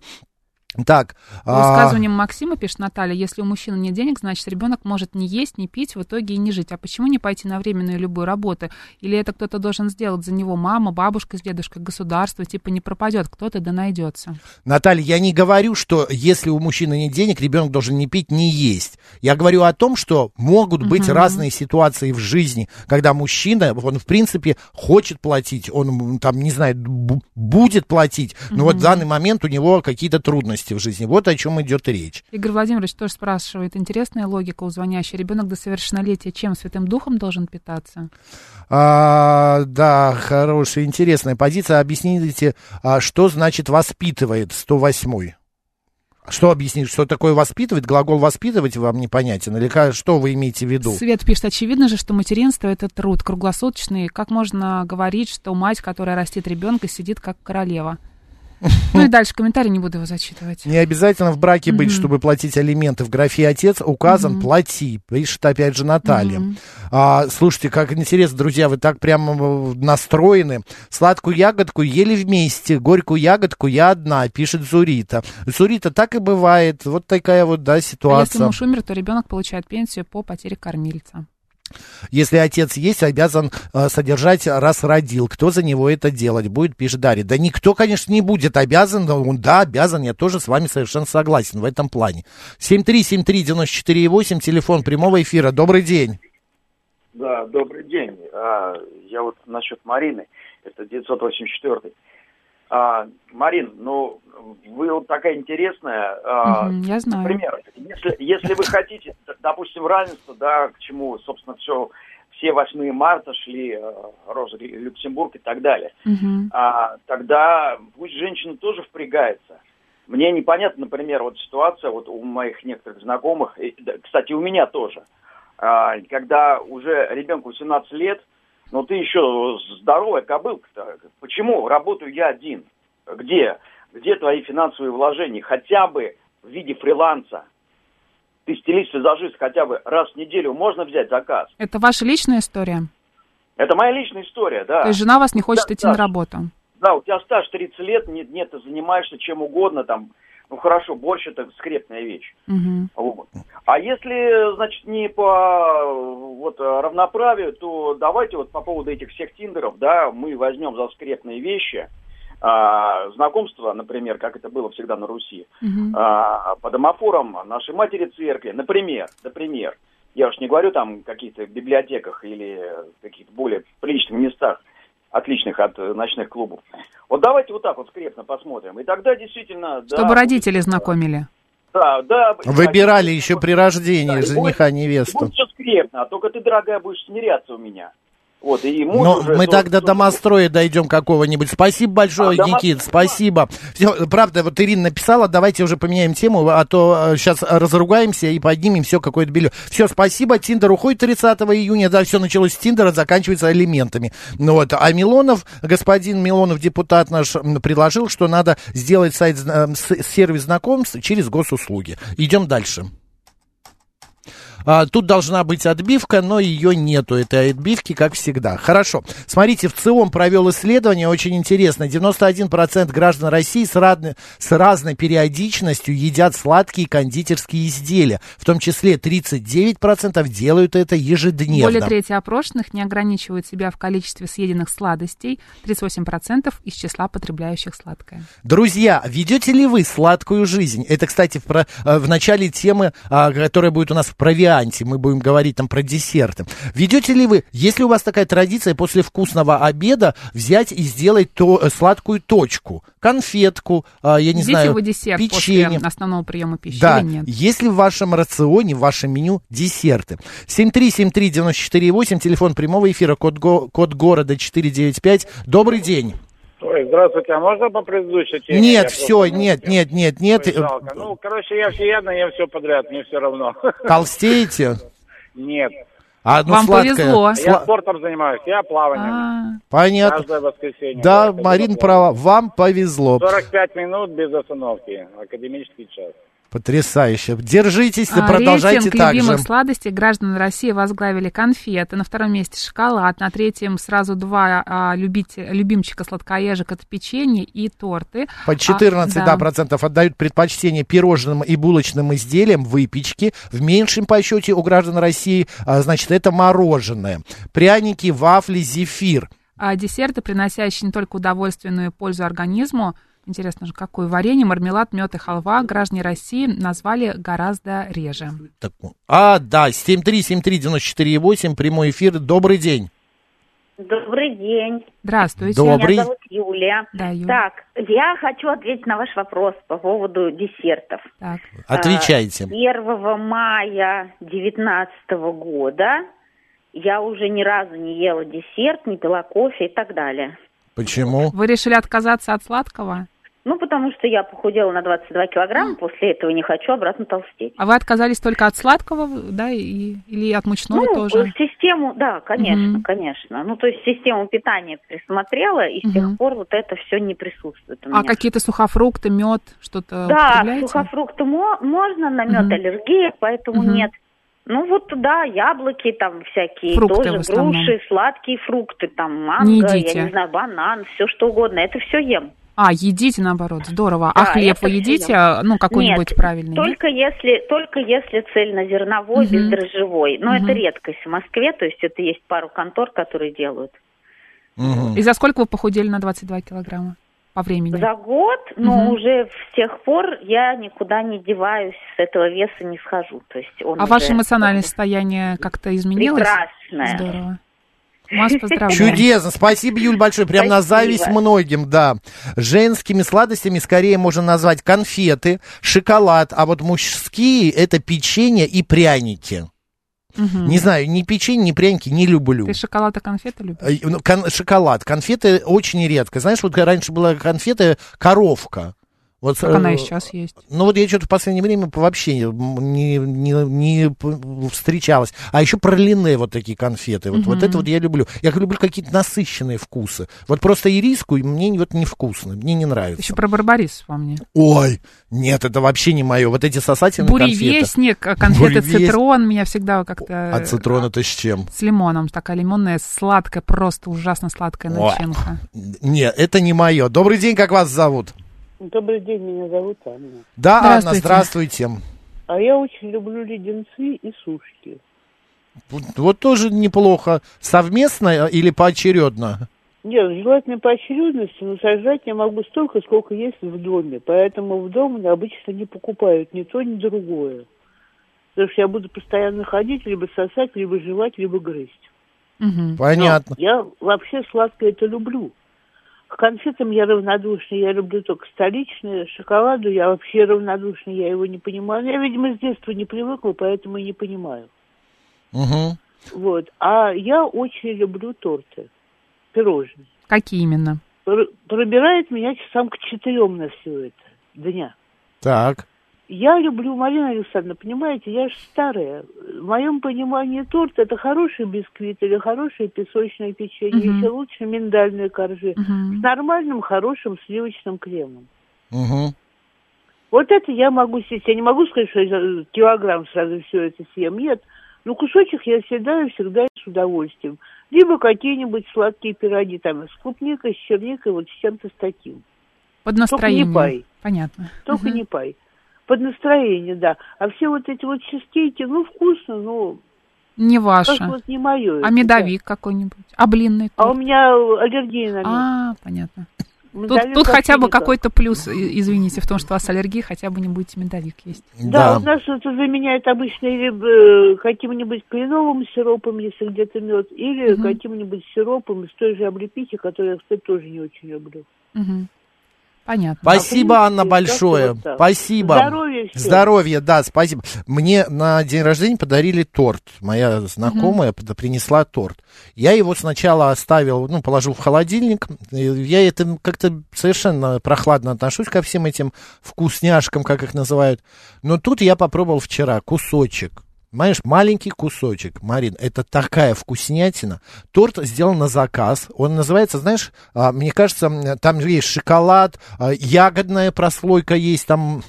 Так. По а, Максима, пишет Наталья, если у мужчины нет денег, значит, ребенок может не есть, не пить, в итоге и не жить. А почему не пойти на временную любую работу? Или это кто-то должен сделать за него? Мама, бабушка с дедушкой, государство, типа не пропадет, кто-то да найдется. Наталья, я не говорю, что если у мужчины нет денег, ребенок должен не пить, не есть. Я говорю о том, что могут быть Мгм. разные ситуации в жизни, когда мужчина, он в принципе хочет платить, он там, не знаю, бу- будет платить, но вот в данный момент у него какие-то трудности в жизни. Вот о чем идет речь. Игорь Владимирович тоже спрашивает, интересная логика у звонящей. Ребенок до совершеннолетия чем? Святым Духом должен питаться? А, да, хорошая, интересная позиция. Объясните, а, что значит воспитывает 108 Что объяснить, что такое воспитывать? Глагол воспитывать вам непонятен? Или что вы имеете в виду? Свет пишет, очевидно же, что материнство – это труд круглосуточный. Как можно говорить, что мать, которая растит ребенка, сидит как королева? Ну и дальше комментарий, не буду его зачитывать. Не обязательно в браке быть, чтобы платить алименты. В графе отец указан плати. Пишет опять же Наталья. А, слушайте, как интересно, друзья, вы так прямо э, настроены. Сладкую ягодку ели вместе, горькую ягодку я одна, пишет Зурита. Зурита, так и бывает. Вот такая вот, да, А если ситуация. муж умер, то ребенок получает пенсию по потере кормильца. Если отец есть, обязан э, содержать, раз родил. Кто за него это делать будет, пишет Дарья. Да никто, конечно, не будет обязан. но он, да, обязан. Я тоже с вами совершенно согласен в этом плане. 7373948, телефон прямого эфира. Добрый день. Да, добрый день. А, я вот насчет Марины, это 984. А, Марин, ну, вы вот такая интересная. а, я знаю. Например, если, если вы хотите, допустим, равенство, да, к чему, собственно, все, все 8 марта шли, э, Роза Лю- Люксембург и так далее, Мгм. а, тогда пусть женщина тоже впрягается. Мне непонятно, например, вот ситуация вот у моих некоторых знакомых, и, кстати, у меня тоже, а, когда уже ребенку 17 лет, но ты еще здоровая кобылка-то. Почему работаю я один? Где? Где твои финансовые вложения? Хотя бы в виде фриланса. Ты стилист визажист хотя бы раз в неделю можно взять заказ. Это ваша личная история? Это моя личная история, да. То есть жена вас не хочет Да, идти да. на работу? Да, у тебя стаж 30 лет, нет, нет, ты занимаешься чем угодно, там, ну хорошо, больше это скрепная вещь. Мгм. Вот. А если, значит, не по вот, равноправию, то давайте вот по поводу этих всех тиндеров, да, мы возьмем за скрепные вещи, а, знакомства, например, как это было всегда на Руси, Мгм. а, по домофорам нашей матери церкви, например, например, я уж не говорю там каких-то библиотеках или каких-то более приличных местах, отличных от э, ночных клубов. Вот давайте вот так вот скрепно посмотрим. И тогда действительно... да, Чтобы будет- родители знакомили. Да, да. Выбирали еще при рождении Да, и жениха, невесту. Будет все скрепно, а только ты, дорогая, будешь смиряться у меня. Вот, и Но уже мы тоже- так до домостроя дойдем какого-нибудь. Спасибо большое, А, Никит, спасибо. Всё, правда, вот Ирина написала, давайте уже поменяем тему, а то сейчас разругаемся и поднимем все какое-то белье. Все, спасибо. Тиндер уходит 30 июня, да, все началось с Тиндера, заканчивается алиментами. Ну вот, а Милонов, господин Милонов, депутат наш, предложил, что надо сделать сайт, с- сервис знакомств через госуслуги. Идем дальше. А, тут должна быть отбивка, но ее нету, этой отбивки, как всегда. Хорошо. Смотрите, в ЦИОМ провел исследование, очень интересно. 91% граждан России с, разной- с разной периодичностью едят сладкие кондитерские изделия. В том числе 39% делают это ежедневно. Более трети опрошенных не ограничивают себя в количестве съеденных сладостей. 38% из числа потребляющих сладкое. Друзья, ведете ли вы сладкую жизнь? Это, кстати, в, про- э, в начале темы, а, которая будет у нас в провианте. Мы будем говорить там про десерты. Ведете ли вы, если у вас такая традиция после вкусного обеда взять и сделать то, э, сладкую точку, конфетку, а, я не Едите знаю, вы десерт печенье. после основного приема пищи Да, или нет? есть ли в вашем рационе, в вашем меню десерты? 7373948, телефон прямого эфира, код, го- код города 495. Добрый день. Ой, здравствуйте, а можно по предыдущей теме? Нет, Я все, просто- нет, нет, нет, нет. Ой, жалко. Ну, короче, я всеядный, я все подряд, мне все равно. Толстеете? Нет. А, ну, Вам сладкое. повезло. Я Сла- спортом занимаюсь, я плаванием. А, Понятно. Каждое воскресенье. Да, Марин права, вам повезло. 45 минут без остановки, академический час. Потрясающе. Держитесь, а, продолжайте Рейтинг так же. любимых сладостей граждан России возглавили конфеты. На втором месте шоколад. На третьем сразу два а, любите- любимчика сладкоежек. Это печенье и торты. По А, 14 да, процентов отдают предпочтение пирожным и булочным изделиям, выпечке. В меньшем по счете у граждан России, а, значит, это мороженое. Пряники, вафли, зефир. А десерты, приносящие не только удовольствие, но и пользу организму. Интересно же, какое варенье, мармелад, мед и халва граждане России назвали гораздо реже. Так, а, да, 7373948, прямой эфир. Добрый день. Добрый день. Здравствуйте. Добрый. Меня зовут Юлия. Да, Юля. Так, я хочу ответить на ваш вопрос по поводу десертов. Так. Отвечайте. 1 мая 2019 года я уже ни разу не ела десерт, не пила кофе и так далее. Почему? Вы решили отказаться от сладкого? Ну, потому что я похудела на 22 килограмма, после этого не хочу обратно толстеть. А вы отказались только от сладкого, да, и, или от мучного ну, тоже? систему, да, конечно, Мгм. конечно. Ну, то есть систему питания присмотрела, и с тех пор вот это все не присутствует у А меня. какие-то сухофрукты, мед, что-то Да, сухофрукты мо- можно, на мед Мгм. аллергия, поэтому Мгм. нет. Ну вот, да, яблоки там всякие, Фрукты тоже груши, сладкие фрукты, там манго, Не я не знаю, банан, все что угодно, это все ем. А, едите, наоборот, здорово. Да, а хлеб вы едите, а, ну, какой-нибудь Нет, правильный? нет? Только если, только если цельнозерновой, Мгм. бездрожжевой. Но Мгм. это редкость в Москве, то есть это есть пару контор, которые делают. И за сколько вы похудели на 22 килограмма по времени? За год, но Мгм. уже с тех пор я никуда не деваюсь, с этого веса не схожу. То есть он А ваше эмоциональное состояние как-то изменилось? прекрасное. Здорово. Вас поздравляю. Чудесно. Спасибо, Юль, большое. Прям на Спасибо. зависть многим, да. Женскими сладостями скорее можно назвать конфеты, шоколад, а вот мужские это печенье и пряники. Мгм. Не знаю, ни печенье, ни пряники не люблю. Ты шоколад и конфеты любишь? Э, ну, кон- шоколад. Конфеты очень редко. Знаешь, вот раньше была конфета коровка. Вот, Как она э, и сейчас есть. Ну вот я что-то в последнее время вообще не, не, не, встречалась. А еще пролине вот такие конфеты. Вот, вот это вот я люблю. Я люблю какие-то насыщенные вкусы. Вот просто ириску мне вот невкусно. Мне не нравится. Еще про барбарис вспомни. Ой, нет, это вообще не мое. Вот эти сосательные конфеты. Буревестник, а конфеты Буревест- цитрон меня всегда как-то... А цитрон это с чем? С лимоном. Такая лимонная, сладкая, просто ужасно сладкая начинка. Нет, это не мое. Добрый день, как вас зовут? Добрый день, меня зовут Анна. Да, Анна, Здравствуйте. здравствуйте. А я очень люблю леденцы и сушки. Вот, вот тоже неплохо. Совместно или поочередно? Нет, желательно по очередности, но сажать я могу столько, сколько есть в доме. Поэтому в дом обычно не покупают ни то, ни другое. Потому что я буду постоянно ходить, либо сосать, либо жевать, либо грызть. Понятно. Но я вообще сладкое это люблю. К конфетам я равнодушна, я люблю только столичные. Шоколаду я вообще равнодушна, я его не понимаю. Я, видимо, с детства не привыкла, поэтому и не понимаю. Мгм. Вот. А я очень люблю торты, пирожные. Какие именно? Пр- Пробирает меня часам к четырем на все это дня. Так. Я люблю, Марина Александровна, понимаете, я же старая. В моем понимании торт это хороший бисквит или хорошее песочное печенье, Мгм. еще лучше миндальные коржи Мгм. с нормальным хорошим сливочным кремом. Мгм. Вот это я могу съесть. Я не могу сказать, что я килограмм сразу все это съем. Нет. Но кусочек я всегда и всегда с удовольствием. Либо какие-нибудь сладкие пироги там с клубникой, с черникой, вот с чем-то с таким. Под Только настроение. не пай. Понятно. Только Мгм. не пай. Под настроение, да. А все вот эти вот чизкейки, ну, вкусно, но Не ваше. как вот не мое. А медовик какой-нибудь? А блинный? А у торт? меня аллергия на мед. А, понятно. Тут, Медовик тут хотя бы какой-то плюс, извините, в том, что у вас аллергия, хотя бы не будете медовик есть. Да, у нас это заменяет обычно или э, каким-нибудь кленовым сиропом, если где-то мед, или каким-нибудь сиропом из той же облепихи, которую я, кстати, тоже не очень люблю. Мгм. Понятно. Спасибо, А, Анна, большое. Спасибо. Здоровья всем. Здоровья, да, спасибо. Мне на день рождения подарили торт. Моя знакомая под- принесла торт. Я его сначала оставил, ну, положил в холодильник. Я это как-то совершенно прохладно отношусь ко всем этим вкусняшкам, как их называют. Но тут я попробовал вчера кусочек. Понимаешь, маленький кусочек, Марин, это такая вкуснятина. Торт сделан на заказ. Он называется, знаешь, а, мне кажется, там есть шоколад, а, ягодная прослойка есть, там,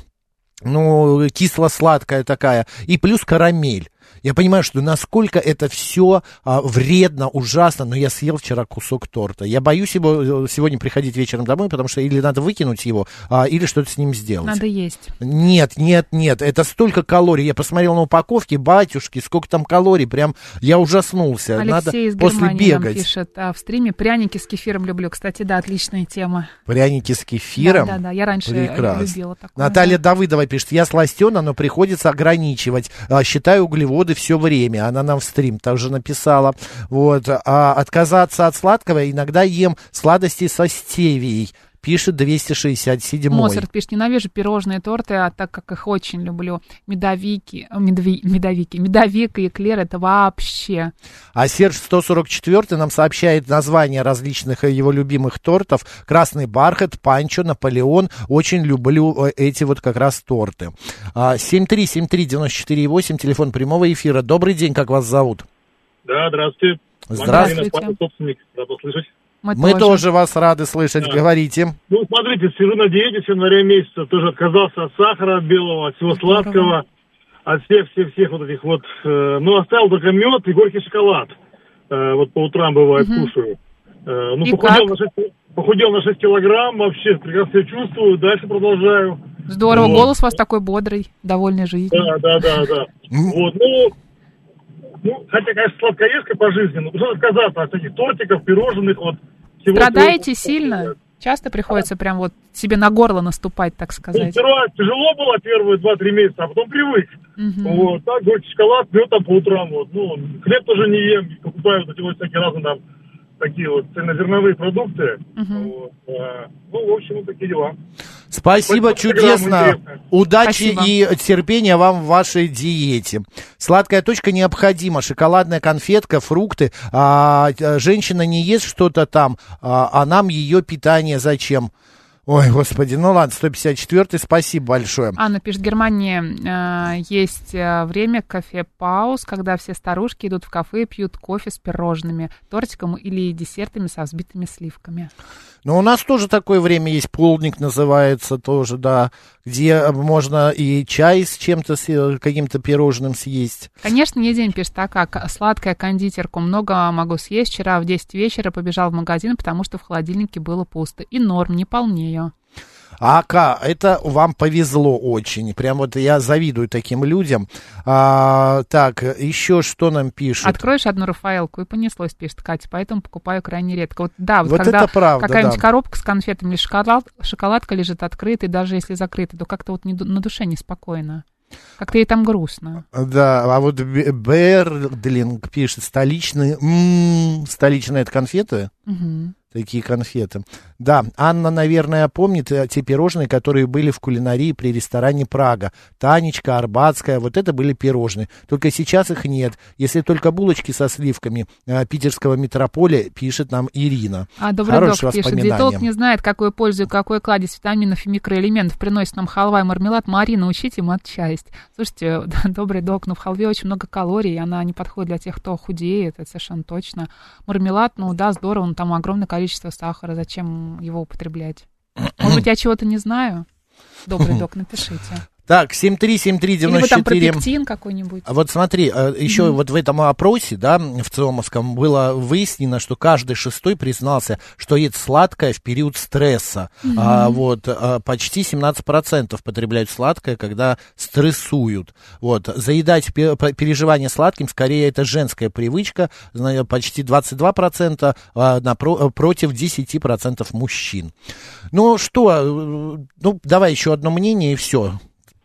ну, кисло-сладкая такая, и плюс карамель. Я понимаю, что насколько это все вредно, ужасно, но я съел вчера кусок торта. Я боюсь его э, сегодня приходить вечером домой, потому что или надо выкинуть его, а, или что-то с ним сделать. Надо есть. Нет, нет, нет, это столько калорий. Я посмотрел на упаковке, батюшки, сколько там калорий, прям я ужаснулся. Алексей Надо из после Германии нам бегать. пишет а, в стриме. Пряники с кефиром люблю. Кстати, да, отличная тема. Пряники с кефиром. Да, да, да, я раньше Прекрасно. любила такое. Наталья Давыдова пишет, я сластена, но приходится ограничивать. А, Считаю углеводы все время. Она нам в стрим тоже написала. Вот. А отказаться от сладкого иногда ем сладости со стевией. Пишет 267 Моцарт пишет, ненавижу пирожные торты, а так как их очень люблю. Медовики, медви- медовики, медовик и эклер это вообще. А Серж 144 нам сообщает названия различных э, его любимых тортов. Красный бархат, панчо, Наполеон. Очень люблю э, эти вот как раз торты. А, 7373948, телефон прямого эфира. Добрый день, как вас зовут? Да, здравствуйте. Здравствуйте. Марина, собственник. Мы, тоже. вас рады слышать. Да. Говорите. Ну, смотрите, сижу на диете с января месяца, тоже отказался от сахара, от белого, от всего сладкого, от всех-всех-всех вот этих вот, э, ну, оставил только мед и горький шоколад. Э, вот по утрам бывает Мгм. кушаю. Э, ну, И похудел как? на, 6, похудел на 6 килограмм, вообще прекрасно себя чувствую, дальше продолжаю. Здорово, Вот. голос у вас такой бодрый, довольный жизнью. Да, да, да, да. Вот, ну, ну, хотя, конечно, сладкоежка по жизни, но нужно отказаться от этих тортиков, пирожных, вот. всего Страдаете этого. сильно? Часто приходится прям вот себе на горло наступать, так Ну, сказать. Сперва тяжело было первые 2-3 месяца, а потом привык. Мгм. Вот, так, горький шоколад, пью там по утрам, вот. Ну, хлеб тоже не ем, покупаю вот эти вот всякие разные там такие вот цельнозерновые продукты. Вот, э, ну, в общем, вот такие дела. Спасибо, чудесно. Удачи Спасибо. и терпения вам в вашей диете. Сладкая точка необходима. Шоколадная конфетка, фрукты. А, э, женщина не ест что-то там, а, а нам ее питание зачем? Ой, господи, ну ладно, 154 спасибо большое. Анна пишет, в Германии э, есть э, время кафе-пауз, когда все старушки идут в кафе и пьют кофе с пирожными, тортиком или десертами со взбитыми сливками. Но у нас тоже такое время есть, полдник называется тоже, да, где можно и чай с чем-то, с э, каким-то пирожным съесть. Конечно, не день пишет, так как сладкая кондитерку много могу съесть. Вчера в 10 вечера побежал в магазин, потому что в холодильнике было пусто. И норм, не полнею. Ака, это вам повезло очень. Прям вот я завидую таким людям. А, так, еще что нам пишут? Откроешь одну Рафаэлку и понеслось, пишет Катя, поэтому покупаю крайне редко. Вот да, вот, Вот когда какая-нибудь да. коробка с конфетами или шоколад, шоколадка лежит открытой, даже если закрыта, то как-то вот не на душе неспокойно. Как-то ей там грустно. Да, а вот Бе- Бердлинг пишет, столичные, м, столичные это конфеты? Мгм. Такие конфеты. Да, Анна, наверное, помнит э, те пирожные, которые были в кулинарии при ресторане Прага. Танечка, Арбатская, вот это были пирожные. Только сейчас их нет. Если только булочки со сливками э, питерского метрополя, пишет нам Ирина. А добрый док пишет, диетолог не знает, какую пользу и какой кладезь витаминов и микроэлементов приносит нам халва и мармелад. Марина, учите матчасть. Слушайте, добрый док, но в халве очень много калорий, она не подходит для тех, кто худеет, это совершенно точно. Мармелад, ну да, здорово, но там огромное количество сахара, зачем его употреблять? Может быть, я чего-то не знаю? Добрый док, напишите. Так, 7373948. Или там пропектин какой-нибудь. Вот смотри, э, еще mm-hmm. вот в этом опросе, да, в ЦИОМовском, было выяснено, что каждый шестой признался, что ест сладкое в период стресса. Mm-hmm. А, вот, а, почти 17% потребляют сладкое, когда стрессуют. Вот, заедать переживания сладким, скорее, это женская привычка, почти 22%, а, напро- против 10% мужчин. Ну что, э, ну давай еще одно мнение и все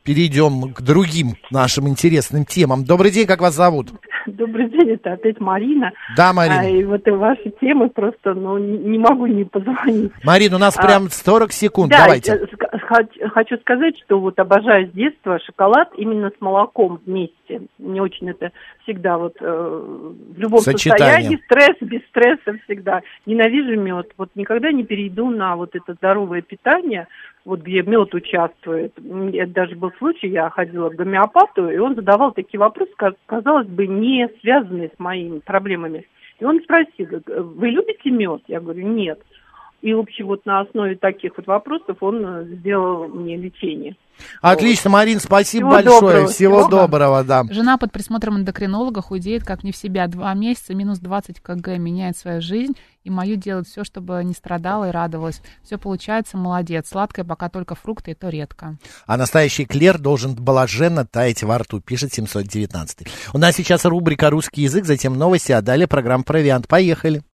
перейдем к другим нашим интересным темам. Добрый день, как вас зовут? Добрый день, это опять Марина. Да, Марина. А, и вот и ваши темы просто, ну, не могу не позвонить. Марина, у нас а, прям 40 секунд, да, давайте. Хочу сказать, что вот обожаю с детства шоколад именно с молоком вместе. Мне очень это всегда вот э, в любом Сочетание. состоянии, стресс, без стресса всегда. Ненавижу мед. Вот никогда не перейду на вот это здоровое питание, вот где мед участвует. Даже был случай, я ходила к гомеопату, и он задавал такие вопросы, казалось бы, не связанные с моими проблемами. И он спросил, вы любите мед? Я говорю, нет. И, в общем, вот на основе таких вот вопросов он э, сделал мне лечение. Отлично, вот. Марин, спасибо Всего большое. Доброго. Всего, Всего доброго, да. Жена под присмотром эндокринолога худеет как не в себя. Два месяца, минус 20 кг, меняет свою жизнь. И мою делает все, чтобы не страдала и радовалась. Все получается, молодец. Сладкое пока только фрукты, и то редко. А настоящий клер должен блаженно таять во рту, пишет 719. У нас сейчас рубрика «Русский язык», затем новости, а далее программа «Провиант». Поехали.